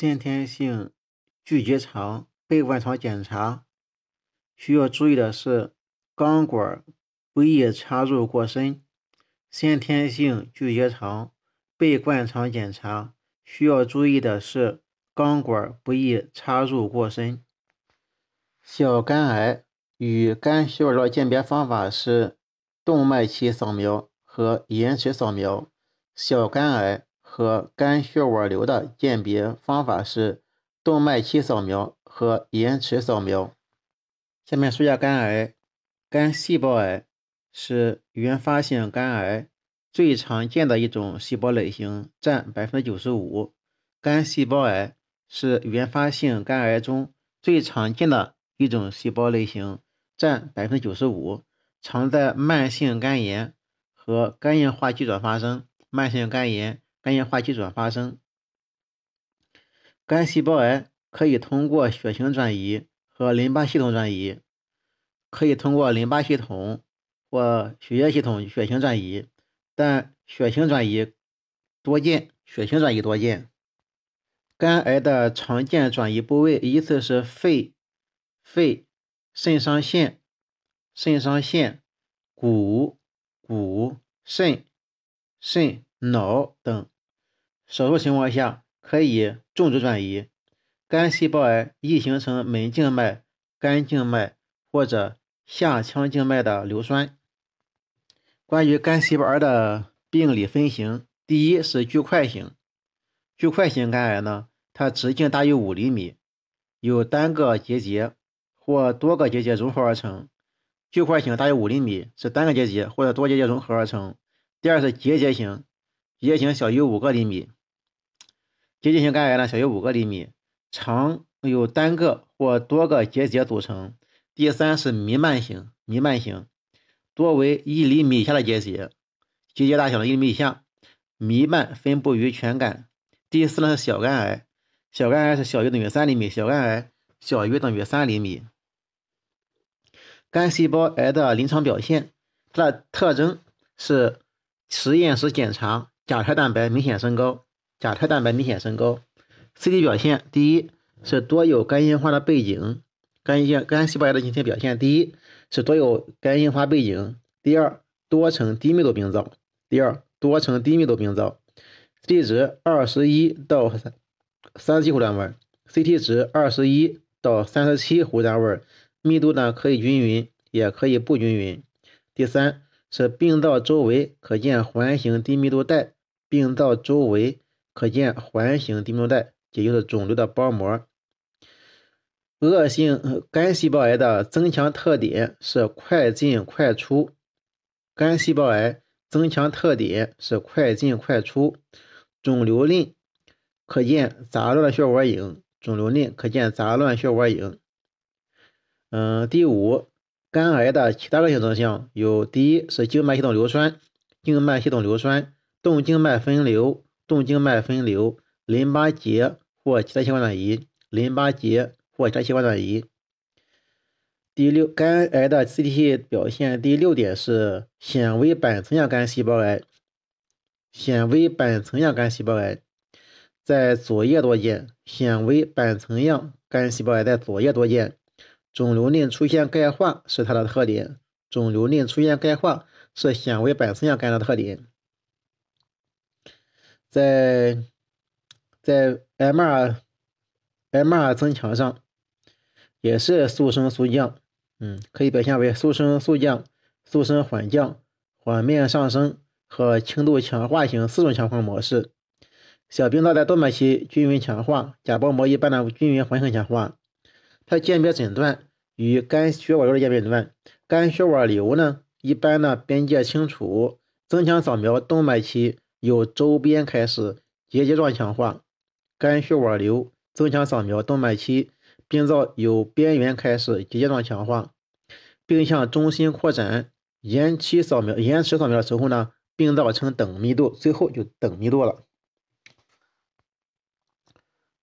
先天性巨结肠被灌肠检查需要注意的是，钢管不宜插入过深。先天性巨结肠被灌肠检查需要注意的是，钢管不宜插入过深。小肝癌与肝血管的鉴别方法是动脉期扫描和延迟扫描。小肝癌。和肝血管瘤的鉴别方法是动脉期扫描和延迟扫描。下面说下肝癌，肝细胞癌是原发性肝癌最常见的一种细胞类型，占百分之九十五。肝细胞癌是原发性肝癌中最常见的一种细胞类型，占百分之九十五，常在慢性肝炎和肝硬化期转发生。慢性肝炎。肝硬化期转发生，肝细胞癌可以通过血型转移和淋巴系统转移，可以通过淋巴系统或血液系统血型转移，但血型转移多见，血型转移多见。肝癌的常见转移部位依次是肺、肺、肾上腺、肾上腺、骨、骨、肾、肾、脑等。少数情况下可以种植转移。肝细胞癌易形成门静脉、肝静脉或者下腔静脉的硫栓。关于肝细胞癌的病理分型，第一是巨块型。巨块型肝癌呢，它直径大于五厘米，由单个结节或多个结节融合而成。巨块型大于五厘米是单个结节或者多结节融合而成。第二是结节型，结节型小于五个厘米。结节型肝癌呢，小于五个厘米，常有单个或多个结节组成。第三是弥漫型，弥漫型多为一厘米以下的结节，结节大小的一厘米以下，弥漫分布于全肝。第四呢是小肝癌，小肝癌是小于等于三厘米，小肝癌小于等于三厘米。肝细胞癌的临床表现，它的特征是实验室检查甲胎蛋白明显升高。甲胎蛋白明显升高，CT 表现第一是多有肝硬化的背景，肝硬肝细胞癌的形成表现第一是多有肝硬化背景，第二多呈低密度病灶，第二多呈低密度病灶，CT 值二十一到三十七胡单位，CT 值二十一到三十七胡单位，密度呢可以均匀也可以不均匀。第三是病灶周围可见环形低密度带，病灶周围。可见环形低密度带，也就是肿瘤的包膜。恶性肝细胞癌的增强特点是快进快出。肝细胞癌增强特点是快进快出。肿瘤内可见杂乱的血管影。肿瘤内可见杂乱血管影。嗯，第五，肝癌的其他恶性征象有：第一是静脉系统硫栓，静脉系统硫栓，动静脉分流。动静脉分流、淋巴结或其他器官转移、淋巴结或其他器官转移。第六，肝癌的 CT 表现第六点是显微板层样肝细胞癌。显微板层样肝细胞癌在左叶多见，显微板层样肝细胞癌在左叶多见。肿瘤内出现钙化是它的特点，肿瘤内出现钙化是显微板层样肝的特点。在在 MR，MR 增强上也是速升速降，嗯，可以表现为速升速降、速升缓降、缓面上升和轻度强化型四种强化模式。小病灶在动脉期均匀强化，假包膜一般的均匀环形强化。它鉴别诊断与肝血管瘤的鉴别诊断，肝血管瘤呢一般呢边界清楚，增强扫描动脉期。由周边开始结节状强化，肝血管瘤增强扫描动脉期，病灶由边缘开始结节状强化，并向中心扩展。延期扫描、延迟扫描的时候呢，病灶呈等密度，最后就等密度了。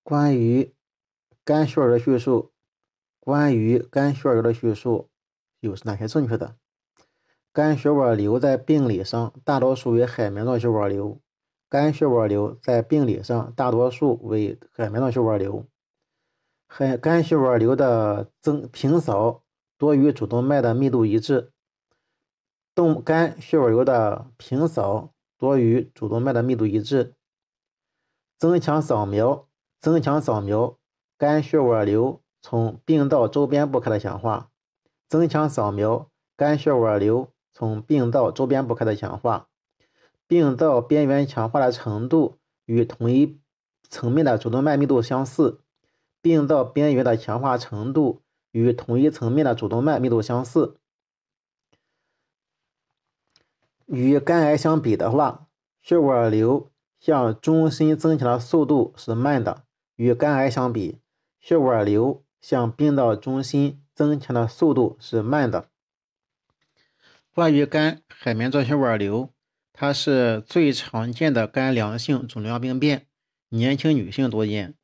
关于肝血管的叙述，关于肝血管瘤的叙述又是哪些正确的？肝血管瘤在病理上大多数为海绵状血管瘤，肝血管瘤在病理上大多数为海绵状血管瘤。海肝血管瘤的增平扫多与主动脉的密度一致。动肝血管瘤的平扫多与主动脉的密度一致。增强扫描，增强扫描肝血管瘤从病道周边部开始强化。增强扫描肝血管瘤从病灶周边部开的强化。病灶边缘强化的程度与同一层面的主动脉密度相似。病灶边缘的强化程度与同一层面的主动脉密度相似。与肝癌相比的话，血管瘤向中心增强的速度是慢的。与肝癌相比，血管瘤向病灶中心增强的速度是慢的。关于肝海绵状血管瘤，它是最常见的肝良性肿瘤病变，年轻女性多见。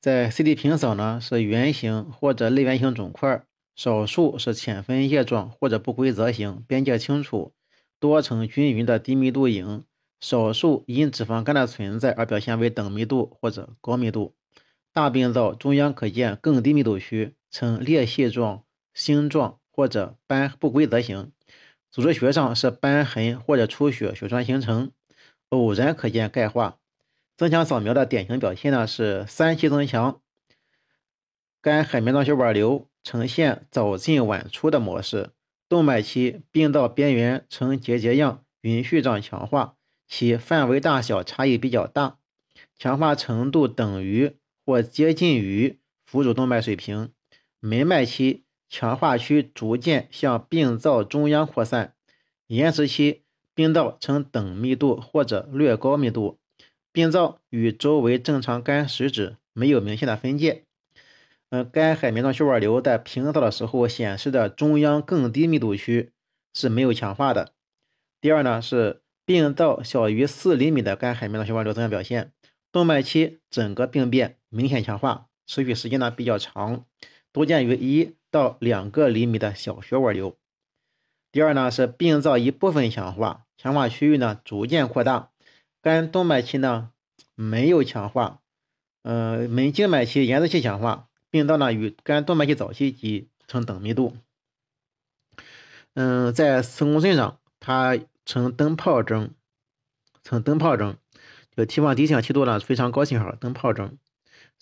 在 CT 平扫呢，是圆形或者类圆形肿块，少数是浅分叶状或者不规则形，边界清楚。多呈均匀的低密度影，少数因脂肪肝的存在而表现为等密度或者高密度。大病灶中央可见更低密度区，呈裂隙状、星状或者斑不规则形。组织学上是瘢痕或者出血血栓形成，偶然可见钙化。增强扫描的典型表现呢是三期增强，肝海绵状血管瘤呈现早进晚出的模式。动脉期病道边缘呈结节样匀序状强化，其范围大小差异比较大，强化程度等于或接近于腹主动脉水平。门脉期强化区逐渐向病灶中央扩散，延时期病灶呈等密度或者略高密度，病灶与周围正常肝实质没有明显的分界。嗯肝海绵状血管瘤在平扫的时候显示的中央更低密度区是没有强化的。第二呢是病灶小于四厘米的肝海绵状血管瘤增强表现，动脉期整个病变明显强化，持续时间呢比较长，多见于一到两个厘米的小血管瘤。第二呢是病灶一部分强化，强化区域呢逐渐扩大，肝动脉期呢没有强化，呃门静脉期延时期强化。病灶呢与肝动脉期早期及呈等密度，嗯，在磁共振上它呈灯泡征，呈灯泡征，就 T 望 D 向 T 度呢非常高信号，灯泡征。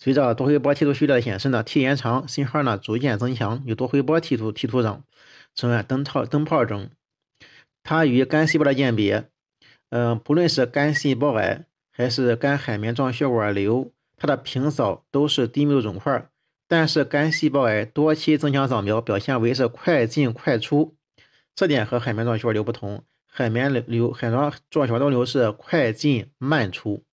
随着多回波 T 图序列的显示呢，T 延长，信号呢逐渐增强，有多回波 T 图 T 图上呈现灯泡灯泡征。它与肝细胞的鉴别，嗯，不论是肝细胞癌还是肝海绵状血管瘤，它的平扫都是低密度肿块。但是肝细胞癌多期增强扫描表现为是快进快出，这点和海绵状血管瘤不同。海绵瘤、海绵状血管瘤是快进慢出。